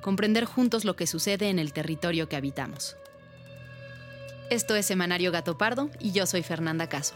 comprender juntos lo que sucede en el territorio que habitamos. Esto es Semanario Gato Pardo y yo soy Fernanda Caso.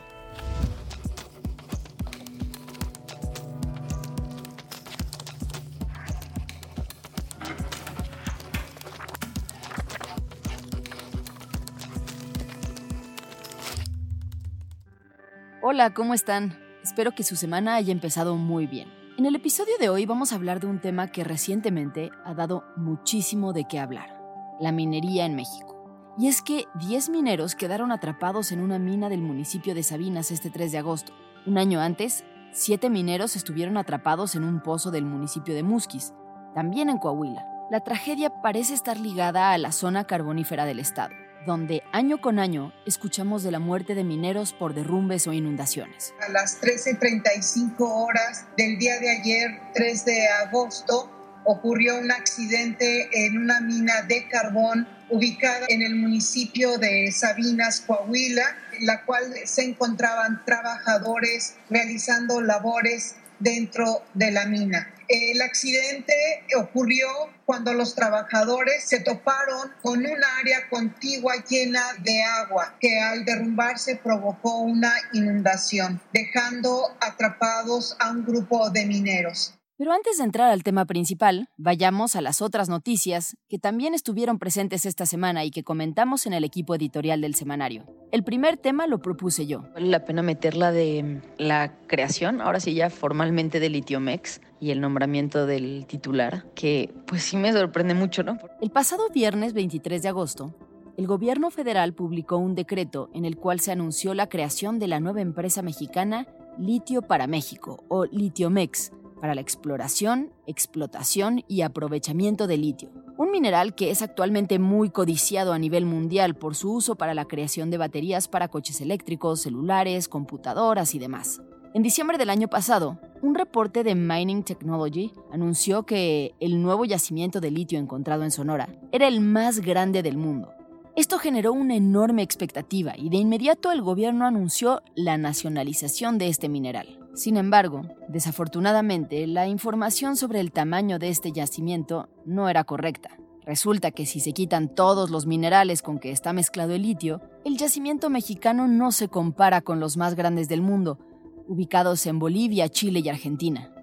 Hola, ¿cómo están? Espero que su semana haya empezado muy bien. En el episodio de hoy vamos a hablar de un tema que recientemente ha dado muchísimo de qué hablar, la minería en México. Y es que 10 mineros quedaron atrapados en una mina del municipio de Sabinas este 3 de agosto. Un año antes, 7 mineros estuvieron atrapados en un pozo del municipio de Musquis, también en Coahuila. La tragedia parece estar ligada a la zona carbonífera del estado donde año con año escuchamos de la muerte de mineros por derrumbes o inundaciones. A las 13.35 horas del día de ayer, 3 de agosto, ocurrió un accidente en una mina de carbón ubicada en el municipio de Sabinas, Coahuila, en la cual se encontraban trabajadores realizando labores dentro de la mina. El accidente ocurrió cuando los trabajadores se toparon con un área contigua llena de agua que al derrumbarse provocó una inundación, dejando atrapados a un grupo de mineros. Pero antes de entrar al tema principal, vayamos a las otras noticias que también estuvieron presentes esta semana y que comentamos en el equipo editorial del semanario. El primer tema lo propuse yo. Vale la pena meterla de la creación, ahora sí ya formalmente de Litiomex y el nombramiento del titular, que pues sí me sorprende mucho, ¿no? El pasado viernes 23 de agosto, el gobierno federal publicó un decreto en el cual se anunció la creación de la nueva empresa mexicana Litio para México, o Litiomex, para la exploración, explotación y aprovechamiento de litio, un mineral que es actualmente muy codiciado a nivel mundial por su uso para la creación de baterías para coches eléctricos, celulares, computadoras y demás. En diciembre del año pasado, un reporte de Mining Technology anunció que el nuevo yacimiento de litio encontrado en Sonora era el más grande del mundo. Esto generó una enorme expectativa y de inmediato el gobierno anunció la nacionalización de este mineral. Sin embargo, desafortunadamente, la información sobre el tamaño de este yacimiento no era correcta. Resulta que si se quitan todos los minerales con que está mezclado el litio, el yacimiento mexicano no se compara con los más grandes del mundo, ubicados en Bolivia, Chile y Argentina.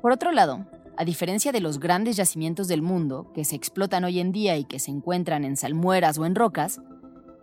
Por otro lado, a diferencia de los grandes yacimientos del mundo que se explotan hoy en día y que se encuentran en salmueras o en rocas,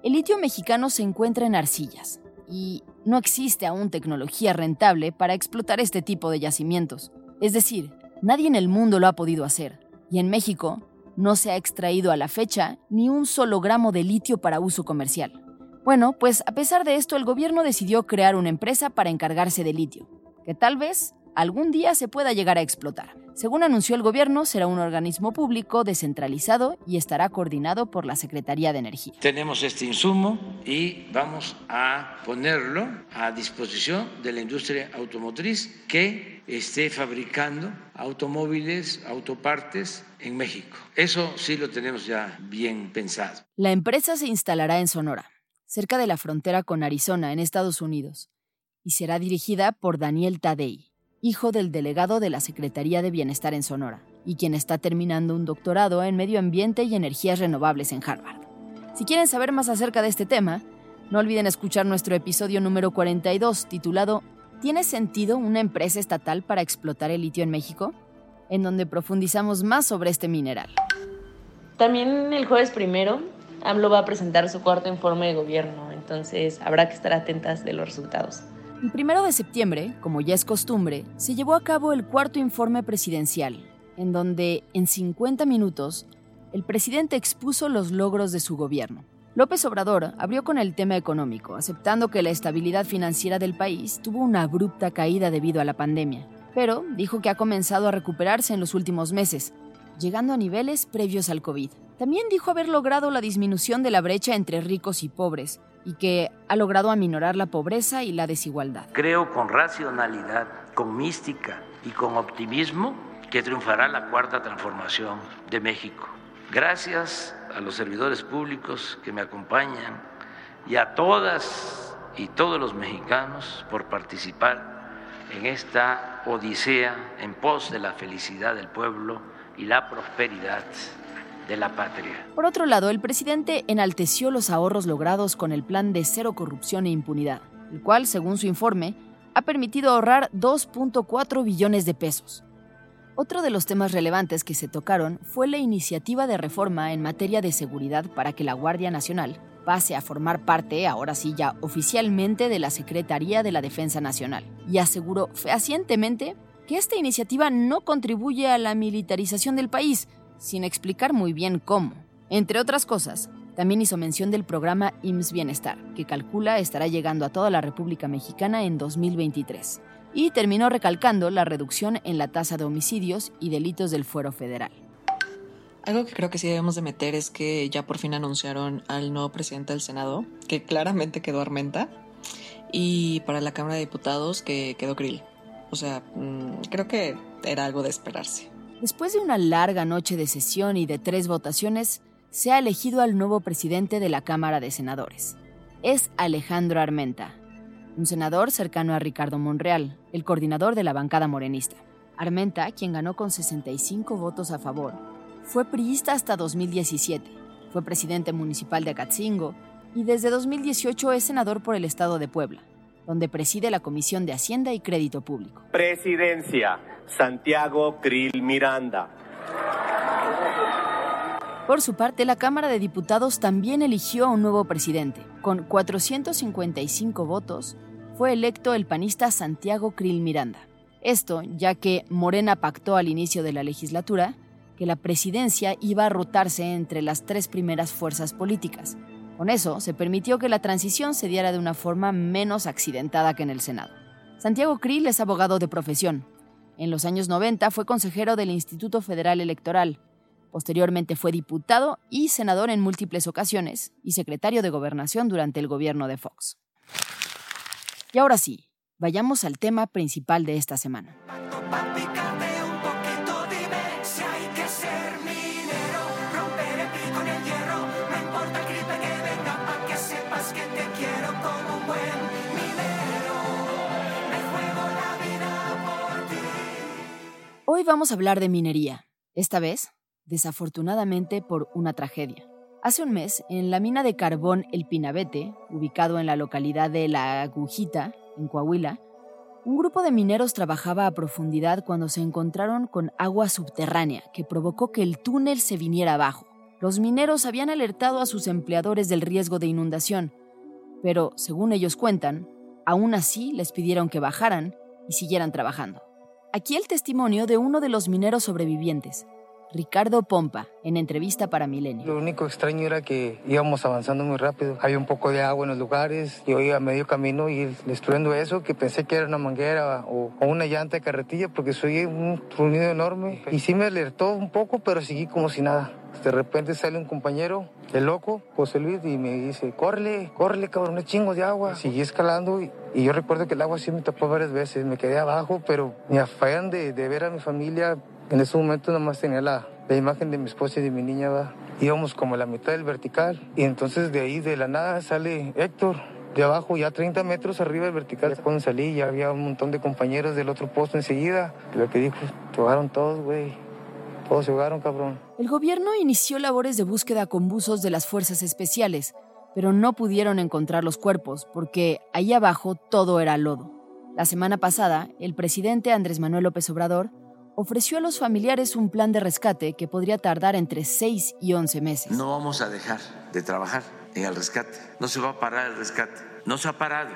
el litio mexicano se encuentra en arcillas, y no existe aún tecnología rentable para explotar este tipo de yacimientos. Es decir, nadie en el mundo lo ha podido hacer. Y en México no se ha extraído a la fecha ni un solo gramo de litio para uso comercial. Bueno, pues a pesar de esto el gobierno decidió crear una empresa para encargarse de litio, que tal vez algún día se pueda llegar a explotar. Según anunció el gobierno, será un organismo público descentralizado y estará coordinado por la Secretaría de Energía. Tenemos este insumo y vamos a ponerlo a disposición de la industria automotriz que esté fabricando automóviles, autopartes en México. Eso sí lo tenemos ya bien pensado. La empresa se instalará en Sonora, cerca de la frontera con Arizona, en Estados Unidos, y será dirigida por Daniel Tadei hijo del delegado de la Secretaría de Bienestar en Sonora, y quien está terminando un doctorado en Medio Ambiente y Energías Renovables en Harvard. Si quieren saber más acerca de este tema, no olviden escuchar nuestro episodio número 42 titulado ¿Tiene sentido una empresa estatal para explotar el litio en México? En donde profundizamos más sobre este mineral. También el jueves primero, AMLO va a presentar su cuarto informe de gobierno, entonces habrá que estar atentas de los resultados. El primero de septiembre, como ya es costumbre, se llevó a cabo el cuarto informe presidencial, en donde, en 50 minutos, el presidente expuso los logros de su gobierno. López Obrador abrió con el tema económico, aceptando que la estabilidad financiera del país tuvo una abrupta caída debido a la pandemia, pero dijo que ha comenzado a recuperarse en los últimos meses, llegando a niveles previos al COVID. También dijo haber logrado la disminución de la brecha entre ricos y pobres y que ha logrado aminorar la pobreza y la desigualdad. Creo con racionalidad, con mística y con optimismo que triunfará la cuarta transformación de México. Gracias a los servidores públicos que me acompañan y a todas y todos los mexicanos por participar en esta odisea en pos de la felicidad del pueblo y la prosperidad Por otro lado, el presidente enalteció los ahorros logrados con el plan de cero corrupción e impunidad, el cual, según su informe, ha permitido ahorrar 2.4 billones de pesos. Otro de los temas relevantes que se tocaron fue la iniciativa de reforma en materia de seguridad para que la Guardia Nacional pase a formar parte, ahora sí ya oficialmente, de la Secretaría de la Defensa Nacional, y aseguró fehacientemente que esta iniciativa no contribuye a la militarización del país, sin explicar muy bien cómo. Entre otras cosas, también hizo mención del programa IMSS Bienestar, que calcula estará llegando a toda la República Mexicana en 2023 y terminó recalcando la reducción en la tasa de homicidios y delitos del fuero federal. Algo que creo que sí debemos de meter es que ya por fin anunciaron al nuevo presidente del Senado, que claramente quedó Armenta, y para la Cámara de Diputados que quedó Krill. O sea, mm, creo que era algo de esperarse. Después de una larga noche de sesión y de tres votaciones, se ha elegido al nuevo presidente de la Cámara de Senadores. Es Alejandro Armenta, un senador cercano a Ricardo Monreal, el coordinador de la bancada morenista. Armenta, quien ganó con 65 votos a favor, fue priista hasta 2017, fue presidente municipal de Acatzingo y desde 2018 es senador por el estado de Puebla, donde preside la Comisión de Hacienda y Crédito Público. Presidencia, Santiago Krill Miranda. Por su parte, la Cámara de Diputados también eligió a un nuevo presidente. Con 455 votos, fue electo el panista Santiago Krill Miranda. Esto ya que Morena pactó al inicio de la legislatura que la presidencia iba a rotarse entre las tres primeras fuerzas políticas. Con eso, se permitió que la transición se diera de una forma menos accidentada que en el Senado. Santiago Krill es abogado de profesión. En los años 90 fue consejero del Instituto Federal Electoral Posteriormente fue diputado y senador en múltiples ocasiones y secretario de gobernación durante el gobierno de Fox. Y ahora sí, vayamos al tema principal de esta semana. Vamos a hablar de minería. Esta vez desafortunadamente por una tragedia. Hace un mes, en la mina de carbón El Pinabete, ubicado en la localidad de La Agujita, en Coahuila, un grupo de mineros trabajaba a profundidad cuando se encontraron con agua subterránea que provocó que el túnel se viniera abajo. Los mineros habían alertado a sus empleadores del riesgo de inundación, pero, según ellos cuentan, aún así les pidieron que bajaran y siguieran trabajando. Aquí el testimonio de uno de los mineros sobrevivientes, Ricardo Pompa, en entrevista para Milenio. Lo único extraño era que íbamos avanzando muy rápido. Había un poco de agua en los lugares. Yo iba a medio camino y destruyendo eso, que pensé que era una manguera o, una llanta de carretilla, porque soy un trunido enorme. Y sí me alertó un poco, pero seguí como si nada. De repente sale un compañero, el loco, José Luis, y me dice, córrele, córrele, cabrón, es chingo de agua. Seguí escalando y, yo recuerdo que el agua sí me tapó varias veces. Me quedé abajo, pero me afán de, ver a mi familia en ese momento nomás tenía la, la imagen de mi esposa y de mi niña. ¿va? Íbamos como a la mitad del vertical y entonces de ahí de la nada sale Héctor de abajo, ya 30 metros arriba del vertical. Cuando salí ya había un montón de compañeros del otro posto enseguida. Lo que dijo, se ahogaron todos, güey. Todos se ahogaron, cabrón. El gobierno inició labores de búsqueda con buzos de las fuerzas especiales, pero no pudieron encontrar los cuerpos porque ahí abajo todo era lodo. La semana pasada, el presidente Andrés Manuel López Obrador ofreció a los familiares un plan de rescate que podría tardar entre 6 y 11 meses. No vamos a dejar de trabajar en el rescate. No se va a parar el rescate. No se ha parado.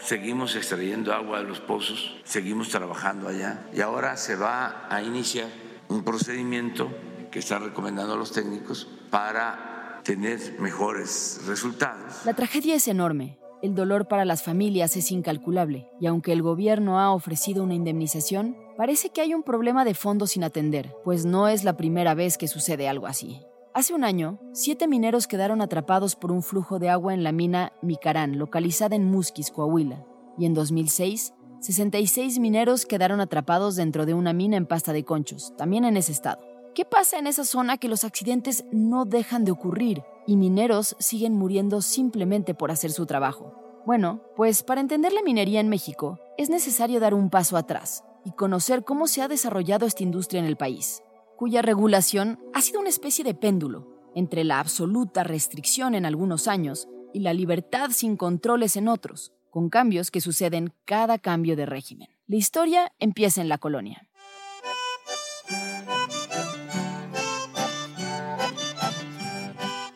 Seguimos extrayendo agua de los pozos, seguimos trabajando allá y ahora se va a iniciar un procedimiento que están recomendando los técnicos para tener mejores resultados. La tragedia es enorme. El dolor para las familias es incalculable y aunque el gobierno ha ofrecido una indemnización, parece que hay un problema de fondo sin atender, pues no es la primera vez que sucede algo así. Hace un año, siete mineros quedaron atrapados por un flujo de agua en la mina Micarán, localizada en Musquis, Coahuila. Y en 2006, 66 mineros quedaron atrapados dentro de una mina en pasta de conchos, también en ese estado. ¿Qué pasa en esa zona que los accidentes no dejan de ocurrir y mineros siguen muriendo simplemente por hacer su trabajo? Bueno, pues para entender la minería en México es necesario dar un paso atrás y conocer cómo se ha desarrollado esta industria en el país cuya regulación ha sido una especie de péndulo entre la absoluta restricción en algunos años y la libertad sin controles en otros, con cambios que suceden cada cambio de régimen. La historia empieza en la colonia.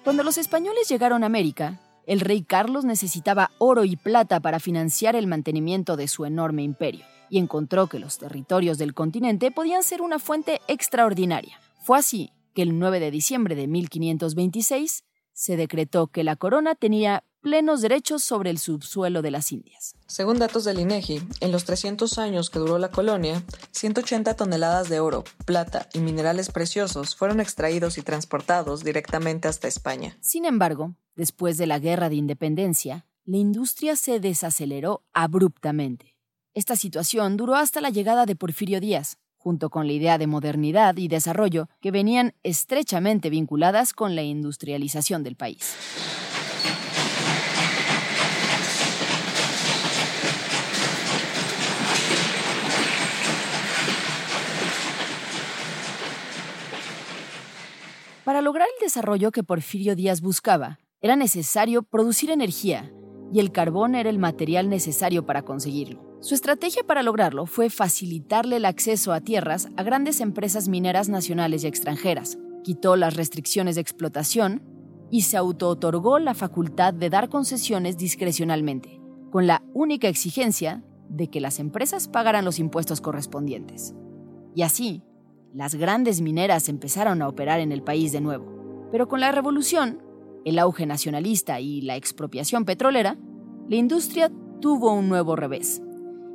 Cuando los españoles llegaron a América, el rey Carlos necesitaba oro y plata para financiar el mantenimiento de su enorme imperio y encontró que los territorios del continente podían ser una fuente extraordinaria. Fue así que el 9 de diciembre de 1526 se decretó que la corona tenía plenos derechos sobre el subsuelo de las Indias. Según datos del INEGI, en los 300 años que duró la colonia, 180 toneladas de oro, plata y minerales preciosos fueron extraídos y transportados directamente hasta España. Sin embargo, después de la Guerra de Independencia, la industria se desaceleró abruptamente. Esta situación duró hasta la llegada de Porfirio Díaz, junto con la idea de modernidad y desarrollo que venían estrechamente vinculadas con la industrialización del país. Para lograr el desarrollo que Porfirio Díaz buscaba, era necesario producir energía, y el carbón era el material necesario para conseguirlo. Su estrategia para lograrlo fue facilitarle el acceso a tierras a grandes empresas mineras nacionales y extranjeras, quitó las restricciones de explotación y se auto-otorgó la facultad de dar concesiones discrecionalmente, con la única exigencia de que las empresas pagaran los impuestos correspondientes. Y así, las grandes mineras empezaron a operar en el país de nuevo. Pero con la revolución, el auge nacionalista y la expropiación petrolera, la industria tuvo un nuevo revés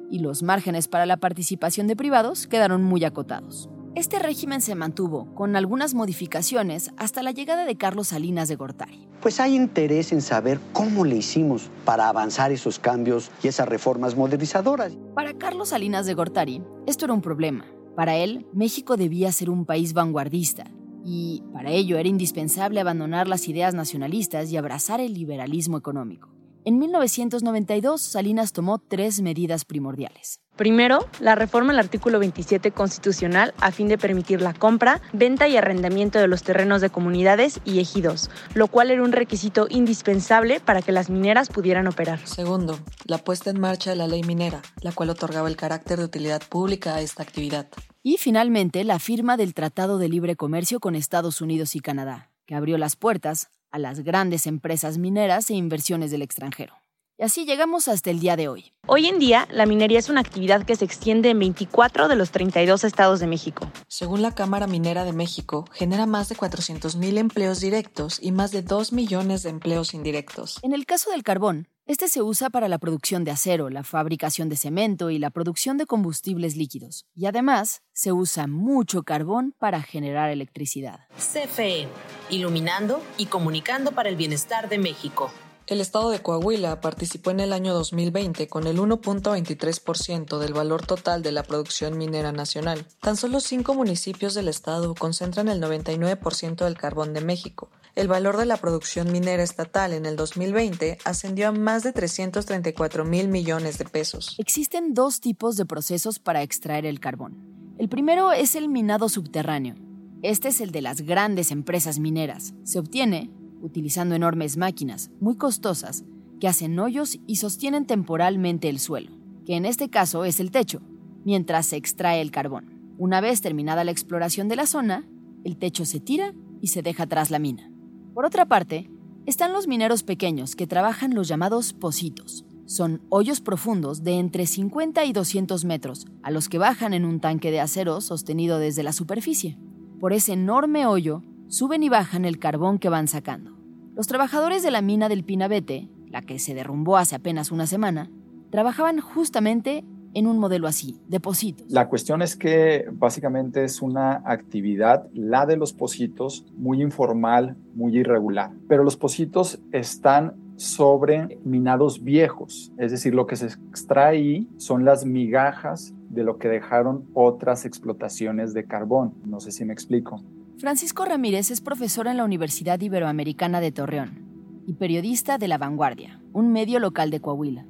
y los márgenes para la participación de privados quedaron muy acotados. Este régimen se mantuvo, con algunas modificaciones, hasta la llegada de Carlos Salinas de Gortari. Pues hay interés en saber cómo le hicimos para avanzar esos cambios y esas reformas modernizadoras. Para Carlos Salinas de Gortari, esto era un problema. Para él, México debía ser un país vanguardista, y para ello era indispensable abandonar las ideas nacionalistas y abrazar el liberalismo económico. En 1992, Salinas tomó tres medidas primordiales. Primero, la reforma al artículo 27 constitucional a fin de permitir la compra, venta y arrendamiento de los terrenos de comunidades y ejidos, lo cual era un requisito indispensable para que las mineras pudieran operar. Segundo, la puesta en marcha de la ley minera, la cual otorgaba el carácter de utilidad pública a esta actividad. Y finalmente, la firma del Tratado de Libre Comercio con Estados Unidos y Canadá, que abrió las puertas a las grandes empresas mineras e inversiones del extranjero. Y así llegamos hasta el día de hoy. Hoy en día, la minería es una actividad que se extiende en 24 de los 32 estados de México. Según la Cámara Minera de México, genera más de 400.000 empleos directos y más de 2 millones de empleos indirectos. En el caso del carbón, este se usa para la producción de acero, la fabricación de cemento y la producción de combustibles líquidos. Y además, se usa mucho carbón para generar electricidad. CFE, iluminando y comunicando para el bienestar de México. El estado de Coahuila participó en el año 2020 con el 1.23% del valor total de la producción minera nacional. Tan solo cinco municipios del estado concentran el 99% del carbón de México. El valor de la producción minera estatal en el 2020 ascendió a más de 334 mil millones de pesos. Existen dos tipos de procesos para extraer el carbón. El primero es el minado subterráneo. Este es el de las grandes empresas mineras. Se obtiene utilizando enormes máquinas, muy costosas, que hacen hoyos y sostienen temporalmente el suelo, que en este caso es el techo, mientras se extrae el carbón. Una vez terminada la exploración de la zona, el techo se tira y se deja atrás la mina. Por otra parte, están los mineros pequeños que trabajan los llamados pocitos. Son hoyos profundos de entre 50 y 200 metros, a los que bajan en un tanque de acero sostenido desde la superficie. Por ese enorme hoyo suben y bajan el carbón que van sacando. Los trabajadores de la mina del Pinabete, la que se derrumbó hace apenas una semana, trabajaban justamente en un modelo así, de pocitos. La cuestión es que básicamente es una actividad, la de los pocitos, muy informal, muy irregular. Pero los pocitos están sobre minados viejos, es decir, lo que se extrae ahí son las migajas de lo que dejaron otras explotaciones de carbón. No sé si me explico. Francisco Ramírez es profesor en la Universidad Iberoamericana de Torreón y periodista de La Vanguardia, un medio local de Coahuila.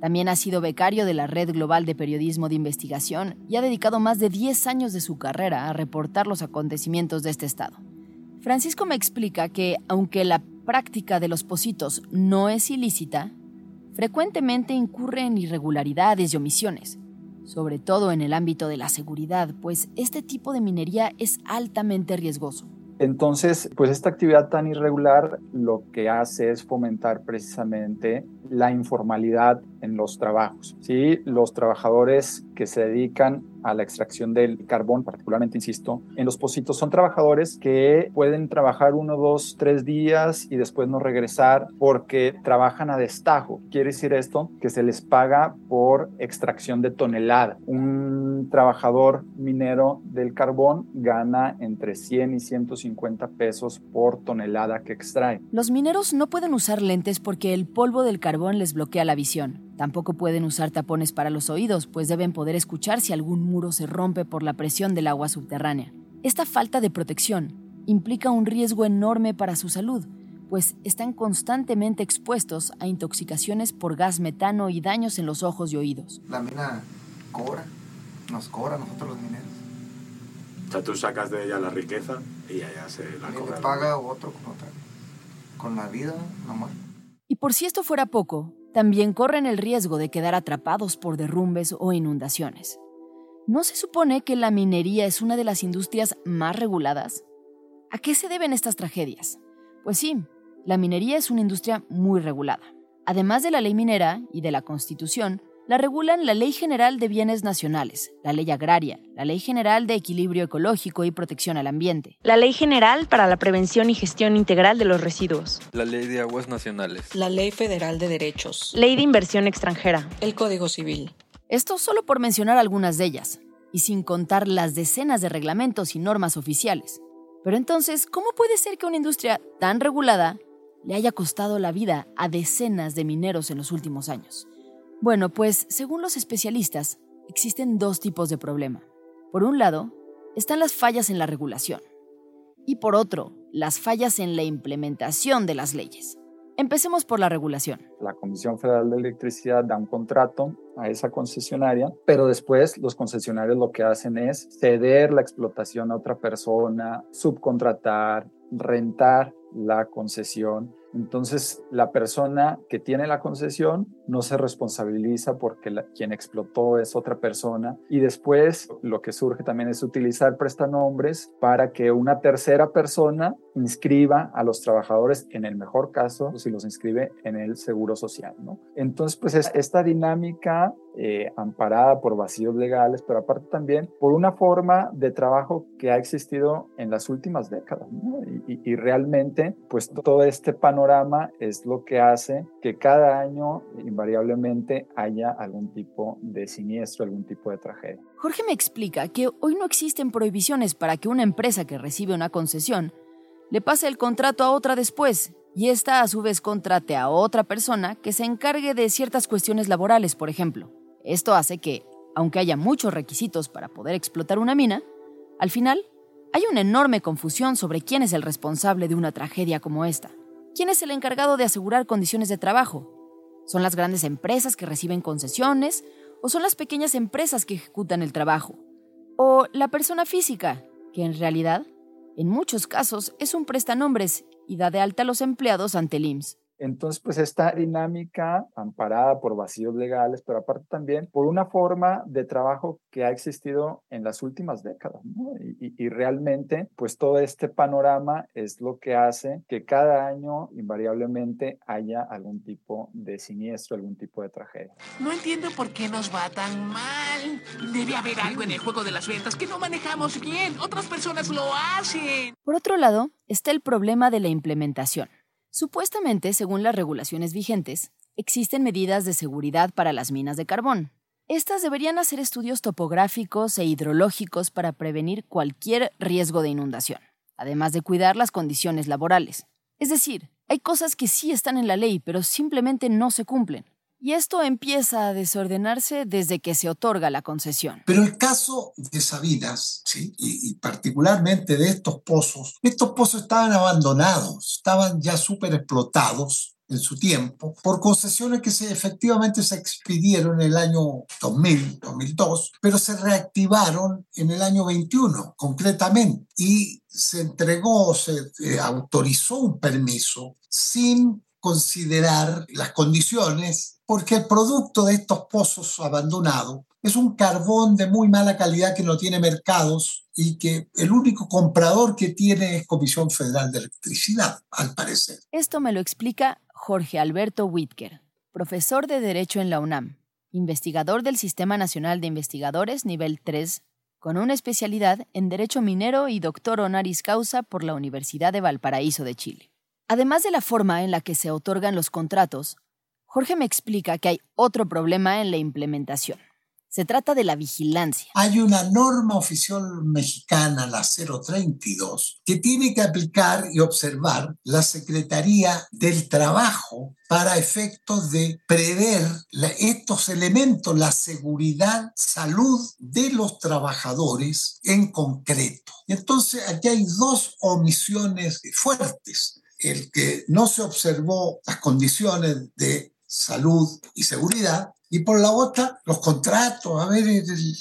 También ha sido becario de la Red Global de Periodismo de Investigación y ha dedicado más de 10 años de su carrera a reportar los acontecimientos de este estado. Francisco me explica que, aunque la práctica de los positos no es ilícita, frecuentemente incurre en irregularidades y omisiones, sobre todo en el ámbito de la seguridad, pues este tipo de minería es altamente riesgoso. Entonces, pues esta actividad tan irregular lo que hace es fomentar precisamente la informalidad en los trabajos. ¿sí? Los trabajadores que se dedican a la extracción del carbón, particularmente, insisto, en los pocitos, son trabajadores que pueden trabajar uno, dos, tres días y después no regresar porque trabajan a destajo. Quiere decir esto que se les paga por extracción de tonelada. Un trabajador minero del carbón gana entre 100 y 150 pesos por tonelada que extrae. Los mineros no pueden usar lentes porque el polvo del carbón les bloquea la visión. Tampoco pueden usar tapones para los oídos, pues deben poder escuchar si algún muro se rompe por la presión del agua subterránea. Esta falta de protección implica un riesgo enorme para su salud, pues están constantemente expuestos a intoxicaciones por gas metano y daños en los ojos y oídos. La mina cobra, nos cobra a nosotros los mineros. O sea, tú sacas de ella la riqueza y ella se la cobra. paga otro con, con la vida, nomás. Y por si esto fuera poco, también corren el riesgo de quedar atrapados por derrumbes o inundaciones. ¿No se supone que la minería es una de las industrias más reguladas? ¿A qué se deben estas tragedias? Pues sí, la minería es una industria muy regulada. Además de la ley minera y de la Constitución, la regulan la Ley General de Bienes Nacionales, la Ley Agraria, la Ley General de Equilibrio Ecológico y Protección al Ambiente, la Ley General para la Prevención y Gestión Integral de los Residuos, la Ley de Aguas Nacionales, la Ley Federal de Derechos, Ley de Inversión Extranjera, el Código Civil. Esto solo por mencionar algunas de ellas, y sin contar las decenas de reglamentos y normas oficiales. Pero entonces, ¿cómo puede ser que una industria tan regulada le haya costado la vida a decenas de mineros en los últimos años? Bueno, pues según los especialistas, existen dos tipos de problema. Por un lado, están las fallas en la regulación y por otro, las fallas en la implementación de las leyes. Empecemos por la regulación. La Comisión Federal de Electricidad da un contrato a esa concesionaria, pero después los concesionarios lo que hacen es ceder la explotación a otra persona, subcontratar, rentar la concesión entonces, la persona que tiene la concesión no se responsabiliza porque quien explotó es otra persona. Y después lo que surge también es utilizar prestanombres para que una tercera persona inscriba a los trabajadores, en el mejor caso, si los inscribe en el seguro social. ¿no? Entonces, pues es esta dinámica eh, amparada por vacíos legales, pero aparte también por una forma de trabajo que ha existido en las últimas décadas. ¿no? Y, y realmente, pues todo este panorama es lo que hace que cada año invariablemente haya algún tipo de siniestro, algún tipo de tragedia. Jorge me explica que hoy no existen prohibiciones para que una empresa que recibe una concesión le pase el contrato a otra después y ésta a su vez contrate a otra persona que se encargue de ciertas cuestiones laborales, por ejemplo. Esto hace que, aunque haya muchos requisitos para poder explotar una mina, al final hay una enorme confusión sobre quién es el responsable de una tragedia como esta. ¿Quién es el encargado de asegurar condiciones de trabajo? ¿Son las grandes empresas que reciben concesiones o son las pequeñas empresas que ejecutan el trabajo? ¿O la persona física, que en realidad, en muchos casos, es un prestanombres y da de alta a los empleados ante el IMSS. Entonces, pues esta dinámica amparada por vacíos legales, pero aparte también por una forma de trabajo que ha existido en las últimas décadas, ¿no? y, y, realmente, pues todo este panorama es lo que hace que cada año invariablemente haya algún tipo de siniestro, algún tipo de tragedia. No entiendo por qué nos va tan mal. Debe haber algo en el juego de las ventas que no manejamos bien. Otras personas lo hacen. Por otro lado, está el problema de la implementación. Supuestamente, según las regulaciones vigentes, existen medidas de seguridad para las minas de carbón. Estas deberían hacer estudios topográficos e hidrológicos para prevenir cualquier riesgo de inundación, además de cuidar las condiciones laborales. Es decir, hay cosas que sí están en la ley, pero simplemente no se cumplen. Y esto empieza a desordenarse desde que se otorga la concesión. Pero el caso de Sabinas, ¿sí? y, particularmente de estos pozos, estos pozos estaban abandonados, estaban ya súper explotados en su tiempo, por concesiones que se, efectivamente se expidieron en el año 2000, 2002, pero se reactivaron en el año 21 concretamente y se entregó, se eh, autorizó un permiso sin considerar las condiciones, porque el producto de estos pozos abandonados es un carbón de muy mala calidad que no tiene mercados y que el único comprador que tiene es Comisión Federal de Electricidad, al parecer. Esto me lo explica Jorge Alberto Whitker, profesor de Derecho en la UNAM, investigador del Sistema Nacional de Investigadores nivel 3, con una especialidad en Derecho Minero y doctor honoris causa por la Universidad de Valparaíso de Chile. Además de la forma en la que se otorgan los contratos, Jorge me explica que hay otro problema en la implementación. Se trata de la vigilancia. Hay una norma oficial mexicana, la 032, que tiene que aplicar y observar la Secretaría del Trabajo para efectos de prever estos elementos, la seguridad, salud de los trabajadores en concreto. Entonces, aquí hay dos omisiones fuertes el que no se observó las condiciones de salud y seguridad, y por la otra, los contratos, a ver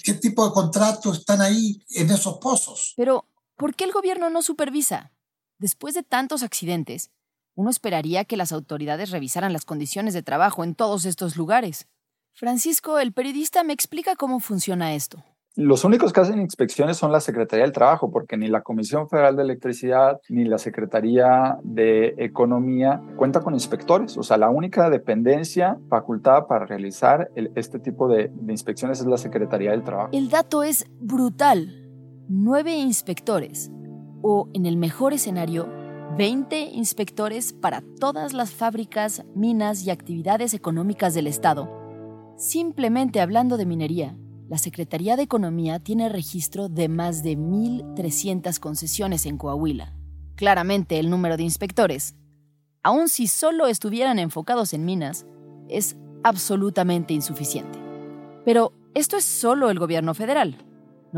qué tipo de contratos están ahí en esos pozos. Pero, ¿por qué el gobierno no supervisa? Después de tantos accidentes, uno esperaría que las autoridades revisaran las condiciones de trabajo en todos estos lugares. Francisco, el periodista, me explica cómo funciona esto. Los únicos que hacen inspecciones son la Secretaría del Trabajo, porque ni la Comisión Federal de Electricidad ni la Secretaría de Economía cuenta con inspectores. O sea, la única dependencia facultada para realizar este tipo de, de inspecciones es la Secretaría del Trabajo. El dato es brutal. Nueve inspectores, o en el mejor escenario, 20 inspectores para todas las fábricas, minas y actividades económicas del Estado. Simplemente hablando de minería, la Secretaría de Economía tiene registro de más de 1.300 concesiones en Coahuila. Claramente el número de inspectores, aun si solo estuvieran enfocados en minas, es absolutamente insuficiente. Pero esto es solo el gobierno federal.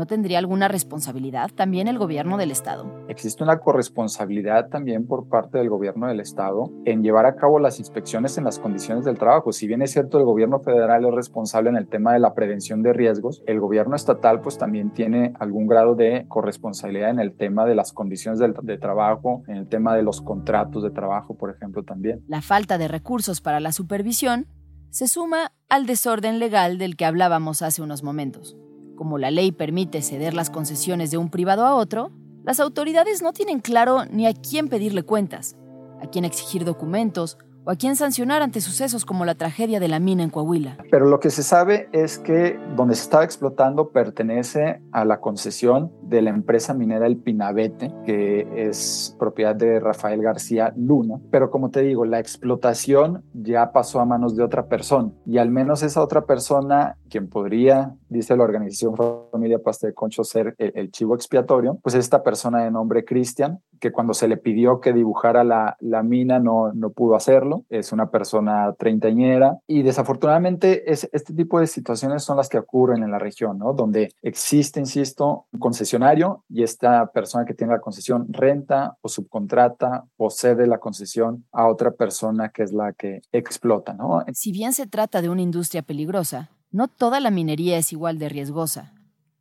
¿No tendría alguna responsabilidad también el gobierno del Estado? Existe una corresponsabilidad también por parte del gobierno del Estado en llevar a cabo las inspecciones en las condiciones del trabajo. Si bien es cierto el gobierno federal es responsable en el tema de la prevención de riesgos, el gobierno estatal pues también tiene algún grado de corresponsabilidad en el tema de las condiciones de, de trabajo, en el tema de los contratos de trabajo, por ejemplo, también. La falta de recursos para la supervisión se suma al desorden legal del que hablábamos hace unos momentos como la ley permite ceder las concesiones de un privado a otro, las autoridades no tienen claro ni a quién pedirle cuentas, a quién exigir documentos o a quién sancionar ante sucesos como la tragedia de la mina en Coahuila. Pero lo que se sabe es que donde se estaba explotando pertenece a la concesión de la empresa minera El Pinabete, que es propiedad de Rafael García Luna. Pero como te digo, la explotación ya pasó a manos de otra persona y al menos esa otra persona, quien podría, dice la organización Familia Pasta de Concho, ser el, el chivo expiatorio, pues esta persona de nombre Cristian, que cuando se le pidió que dibujara la, la mina no, no pudo hacerlo. Es una persona treintañera y desafortunadamente es, este tipo de situaciones son las que ocurren en la región, ¿no? Donde existe, insisto, un concesionario y esta persona que tiene la concesión renta o subcontrata o cede la concesión a otra persona que es la que explota, ¿no? Si bien se trata de una industria peligrosa, no toda la minería es igual de riesgosa.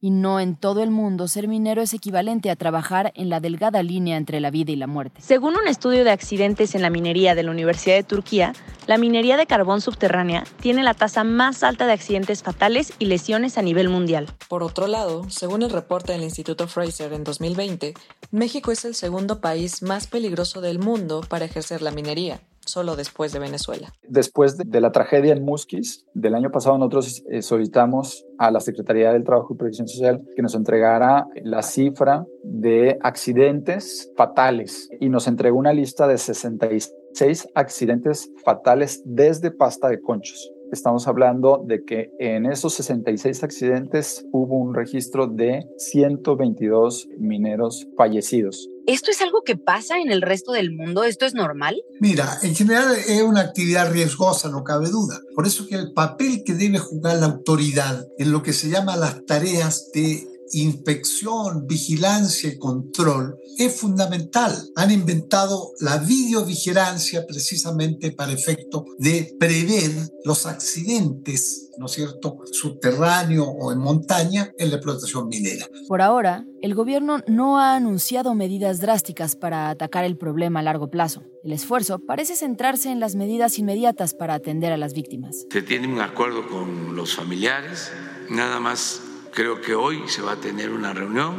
Y no en todo el mundo ser minero es equivalente a trabajar en la delgada línea entre la vida y la muerte. Según un estudio de accidentes en la minería de la Universidad de Turquía, la minería de carbón subterránea tiene la tasa más alta de accidentes fatales y lesiones a nivel mundial. Por otro lado, según el reporte del Instituto Fraser en 2020, México es el segundo país más peligroso del mundo para ejercer la minería solo después de Venezuela. Después de, la tragedia en Musquis del año pasado, nosotros eh, solicitamos a la Secretaría del Trabajo y Protección Social que nos entregara la cifra de accidentes fatales y nos entregó una lista de 66 accidentes fatales desde pasta de conchos. Estamos hablando de que en esos 66 accidentes hubo un registro de 122 mineros fallecidos. ¿Esto es algo que pasa en el resto del mundo? ¿Esto es normal? Mira, en general es una actividad riesgosa, no cabe duda. Por eso que el papel que debe jugar la autoridad en lo que se llama las tareas de inspección, vigilancia y control es fundamental. Han inventado la videovigilancia precisamente para efecto de prever los accidentes, ¿no es cierto?, subterráneo o en montaña en la explotación minera. Por ahora, el gobierno no ha anunciado medidas drásticas para atacar el problema a largo plazo. El esfuerzo parece centrarse en las medidas inmediatas para atender a las víctimas. Se tiene un acuerdo con los familiares, nada más Creo que hoy se va a tener una reunión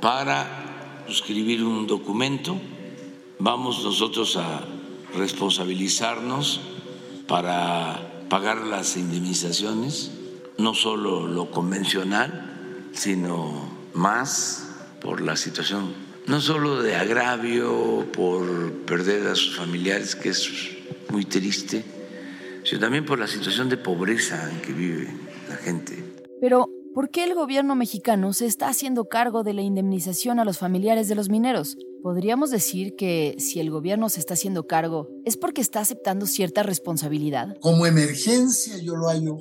para suscribir un documento. Vamos nosotros a responsabilizarnos para pagar las indemnizaciones, no solo lo convencional, sino más por la situación, no solo de agravio por perder a sus familiares, que es muy triste, sino también por la situación de pobreza en que vive la gente. Pero ¿Por qué el gobierno mexicano se está haciendo cargo de la indemnización a los familiares de los mineros? ¿Podríamos decir que si el gobierno se está haciendo cargo es porque está aceptando cierta responsabilidad? Como emergencia yo lo hallo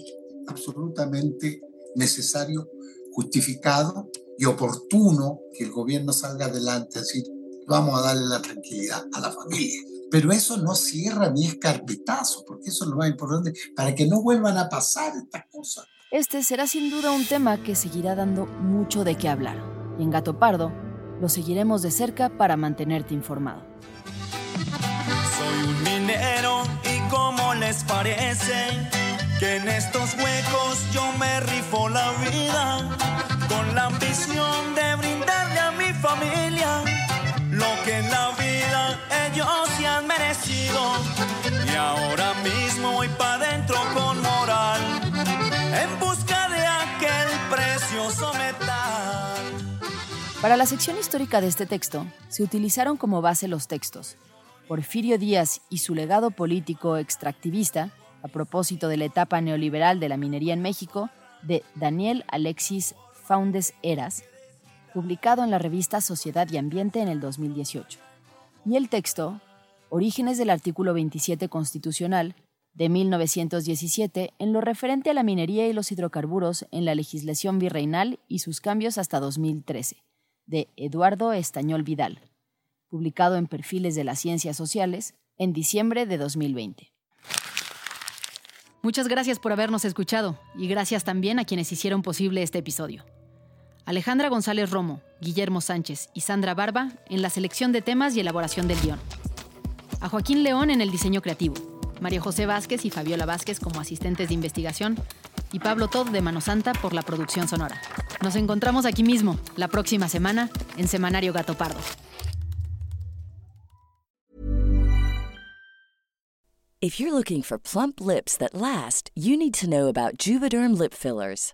absolutamente necesario, justificado y oportuno que el gobierno salga adelante, así vamos a darle la tranquilidad a la familia. Pero eso no cierra ni es carpetazo, porque eso es lo más importante, para que no vuelvan a pasar estas cosas. Este será sin duda un tema que seguirá dando mucho de qué hablar. Y en Gato Pardo lo seguiremos de cerca para mantenerte informado. Soy un minero y cómo les parece que en estos huecos yo me rifo la vida con la ambición de brindarle a mi familia lo que en la vida Y ahora mismo voy para adentro con moral en busca de aquel precioso metal. Para la sección histórica de este texto, se utilizaron como base los textos Porfirio Díaz y su legado político extractivista, a propósito de la etapa neoliberal de la minería en México, de Daniel Alexis Faundes Eras, publicado en la revista Sociedad y Ambiente en el 2018. Y el texto, Orígenes del artículo 27 constitucional, de 1917 en lo referente a la minería y los hidrocarburos en la legislación virreinal y sus cambios hasta 2013, de Eduardo Estañol Vidal, publicado en Perfiles de las Ciencias Sociales en diciembre de 2020. Muchas gracias por habernos escuchado y gracias también a quienes hicieron posible este episodio. Alejandra González Romo, Guillermo Sánchez y Sandra Barba en la selección de temas y elaboración del guion. A Joaquín León en el diseño creativo. María José Vázquez y Fabiola Vázquez como asistentes de investigación y Pablo Todd de Mano Santa por la producción sonora. Nos encontramos aquí mismo, la próxima semana, en Semanario Gato Pardo. If you're looking for plump lips that last, you need to know about Juvederm lip fillers.